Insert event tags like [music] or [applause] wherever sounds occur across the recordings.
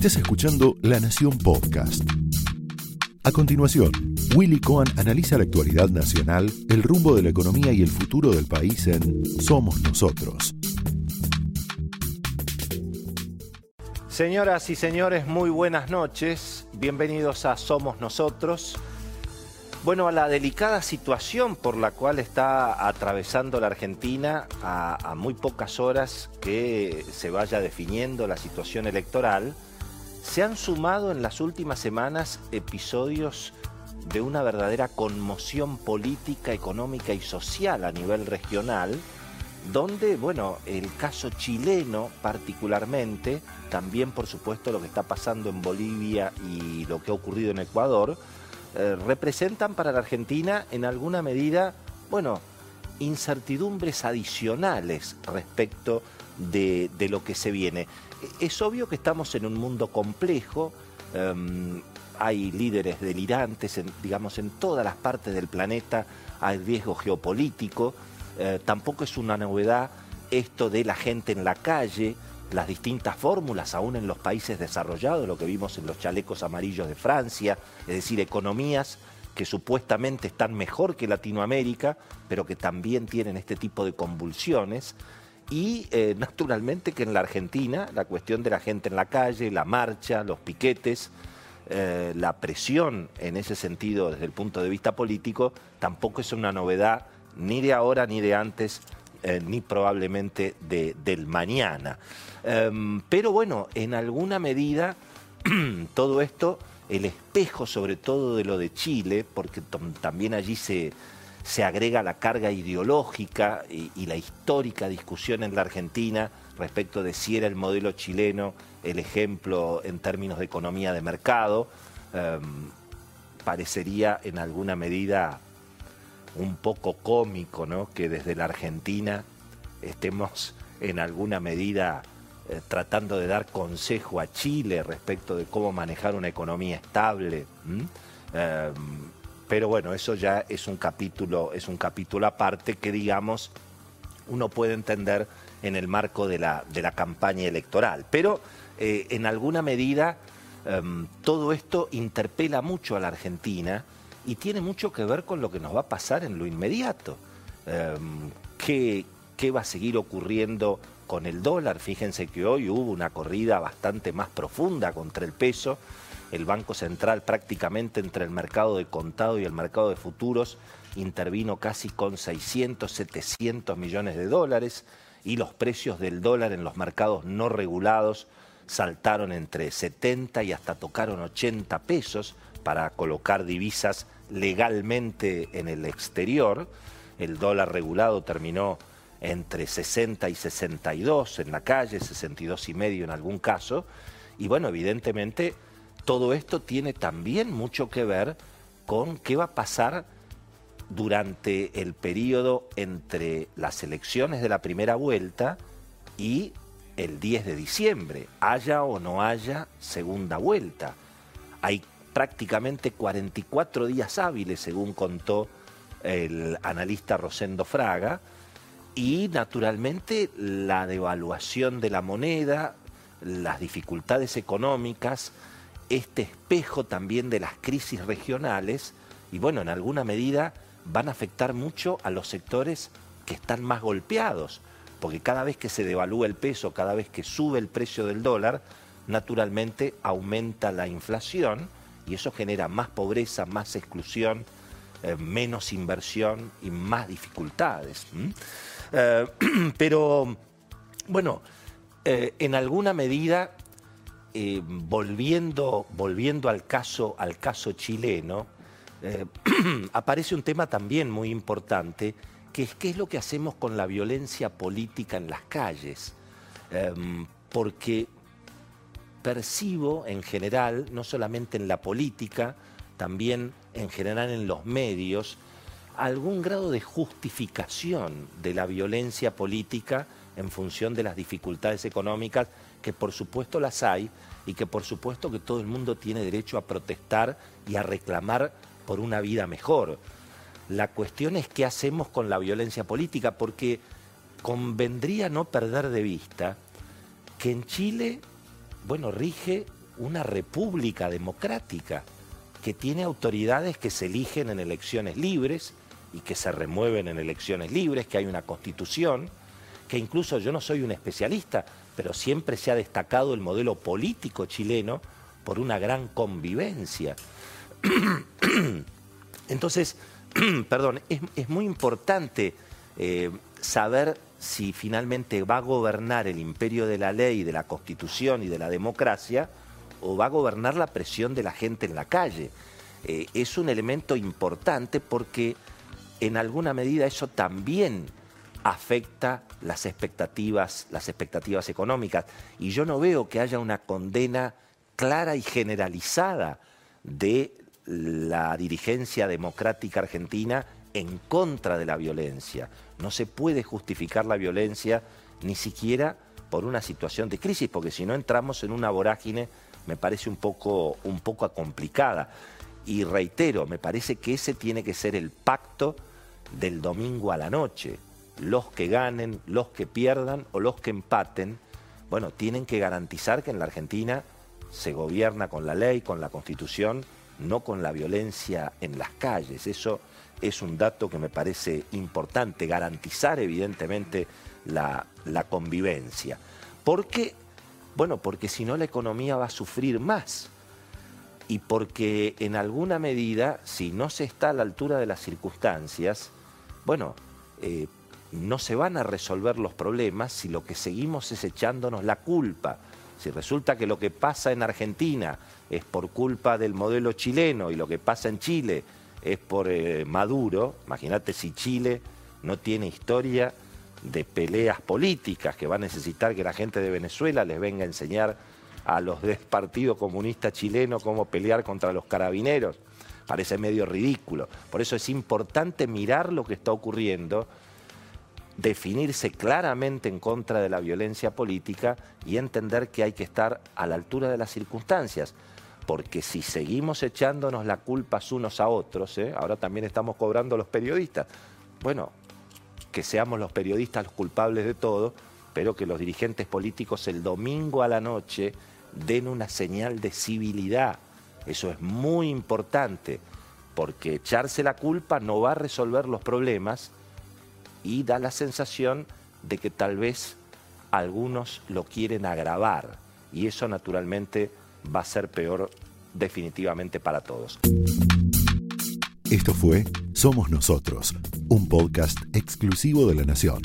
Estás escuchando La Nación Podcast. A continuación, Willy Cohen analiza la actualidad nacional, el rumbo de la economía y el futuro del país en Somos Nosotros. Señoras y señores, muy buenas noches. Bienvenidos a Somos Nosotros. Bueno, a la delicada situación por la cual está atravesando la Argentina a, muy pocas horas que se vaya definiendo la situación electoral, se han sumado en las últimas semanas episodios de una verdadera conmoción política, económica y social a nivel regional, donde, bueno, el caso chileno particularmente, también por supuesto lo que está pasando en Bolivia y lo que ha ocurrido en Ecuador, eh, representan para la Argentina en alguna medida, bueno, incertidumbres adicionales respecto de, lo que se viene. Es obvio que estamos en un mundo complejo, em, hay líderes delirantes, digamos, en todas las partes del planeta hay riesgo geopolítico, eh, tampoco es una novedad esto de la gente en la calle, las distintas fórmulas, aún en los países desarrollados, lo que vimos en los chalecos amarillos de Francia, es decir, economías que supuestamente están mejor que Latinoamérica, pero que también tienen este tipo de convulsiones. Y eh, [laughs] naturalmente que en la Argentina la cuestión de la gente en la calle, la marcha, los piquetes, eh, la presión en ese sentido desde el punto de vista político, tampoco es una novedad ni de ahora ni de antes eh, ni probablemente del mañana. Em, pero bueno, en alguna medida [clears throat] todo esto, el espejo sobre todo de lo de Chile, porque también allí se, se agrega la carga ideológica y, la histórica discusión en la Argentina respecto de si era el modelo chileno el ejemplo en términos de economía de mercado, em, parecería en alguna medida un poco cómico, ¿no? Que desde la Argentina estemos en alguna medida eh, tratando de dar consejo a Chile respecto de cómo manejar una economía estable. Pero bueno, eso ya es un capítulo, es un capítulo aparte que digamos uno puede entender en el marco de la, de la campaña electoral. Pero eh, en alguna medida em, todo esto interpela mucho a la Argentina y tiene mucho que ver con lo que nos va a pasar en lo inmediato. Em, ¿qué, va a seguir ocurriendo con el dólar? Fíjense que hoy hubo una corrida bastante más profunda contra el peso. El Banco Central prácticamente entre el mercado de contado y el mercado de futuros intervino casi con 600, 700 millones de dólares y los precios del dólar en los mercados no regulados saltaron entre 70 y hasta tocaron 80 pesos para colocar divisas legalmente en el exterior. El dólar regulado terminó entre 60 y 62 en la calle, 62 y medio en algún caso. Y bueno, evidentemente todo esto tiene también mucho que ver con qué va a pasar durante el periodo entre las elecciones de la primera vuelta y el 10 de diciembre, haya o no haya segunda vuelta. Hay prácticamente 44 días hábiles, según contó el analista Rosendo Fraga, y naturalmente la devaluación de la moneda, las dificultades económicas, este espejo también de las crisis regionales, y bueno, en alguna medida van a afectar mucho a los sectores que están más golpeados, porque cada vez que se devalúa el peso, cada vez que sube el precio del dólar, naturalmente aumenta la inflación, y eso genera más pobreza, más exclusión, eh, menos inversión y más dificultades. Eh, [clears throat] pero, bueno, eh, en alguna medida, volviendo, volviendo al, caso, al caso chileno, [clears throat] aparece un tema también muy importante, que es qué es lo que hacemos con la violencia política en las calles. porque percibo en general, no solamente en la política, también en general en los medios, algún grado de justificación de la violencia política en función de las dificultades económicas, que por supuesto las hay y que por supuesto que todo el mundo tiene derecho a protestar y a reclamar por una vida mejor. La cuestión es qué hacemos con la violencia política, porque convendría no perder de vista que en Chile bueno, rige una república democrática que tiene autoridades que se eligen en elecciones libres y que se remueven en elecciones libres, que hay una constitución, que incluso yo no soy un especialista, pero siempre se ha destacado el modelo político chileno por una gran convivencia. [clears throat] Entonces, [clears throat] perdón, es, muy importante eh, saber si finalmente va a gobernar el imperio de la ley, de la constitución y de la democracia, o va a gobernar la presión de la gente en la calle. Eh, es un elemento importante porque en alguna medida eso también afecta las expectativas, las expectativas económicas. Y yo no veo que haya una condena clara y generalizada de la dirigencia democrática argentina en contra de la violencia. No se puede justificar la violencia ni siquiera por una situación de crisis, porque si no entramos en una vorágine, me parece un poco, un poco complicada. Y reitero, me parece que ese tiene que ser el pacto del domingo a la noche. Los que ganen, los que pierdan o los que empaten, bueno, tienen que garantizar que en la Argentina se gobierna con la ley, con la constitución, no con la violencia en las calles. Eso es un dato que me parece importante, garantizar evidentemente la, convivencia. ¿Por qué? Bueno, porque si no la economía va a sufrir más. Y porque en alguna medida, si no se está a la altura de las circunstancias, bueno, eh, no se van a resolver los problemas si lo que seguimos es echándonos la culpa. Si resulta que lo que pasa en Argentina es por culpa del modelo chileno y lo que pasa en Chile es por eh, Maduro, imagínate si Chile no tiene historia de peleas políticas que va a necesitar que la gente de Venezuela les venga a enseñar a los del Partido Comunista Chileno cómo pelear contra los carabineros. Parece medio ridículo. Por eso es importante mirar lo que está ocurriendo definirse claramente en contra de la violencia política y entender que hay que estar a la altura de las circunstancias. Porque si seguimos echándonos las culpas unos a otros, ¿eh? ahora también estamos cobrando los periodistas. Bueno, que seamos los periodistas los culpables de todo, pero que los dirigentes políticos el domingo a la noche den una señal de civilidad. Eso es muy importante, porque echarse la culpa no va a resolver los problemas, y da la sensación de que tal vez algunos lo quieren agravar y eso naturalmente va a ser peor definitivamente para todos. Esto fue Somos Nosotros, un podcast exclusivo de La Nación.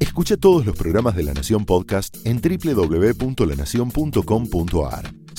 Escucha todos los programas de La Nación Podcast en www.lanacion.com.ar.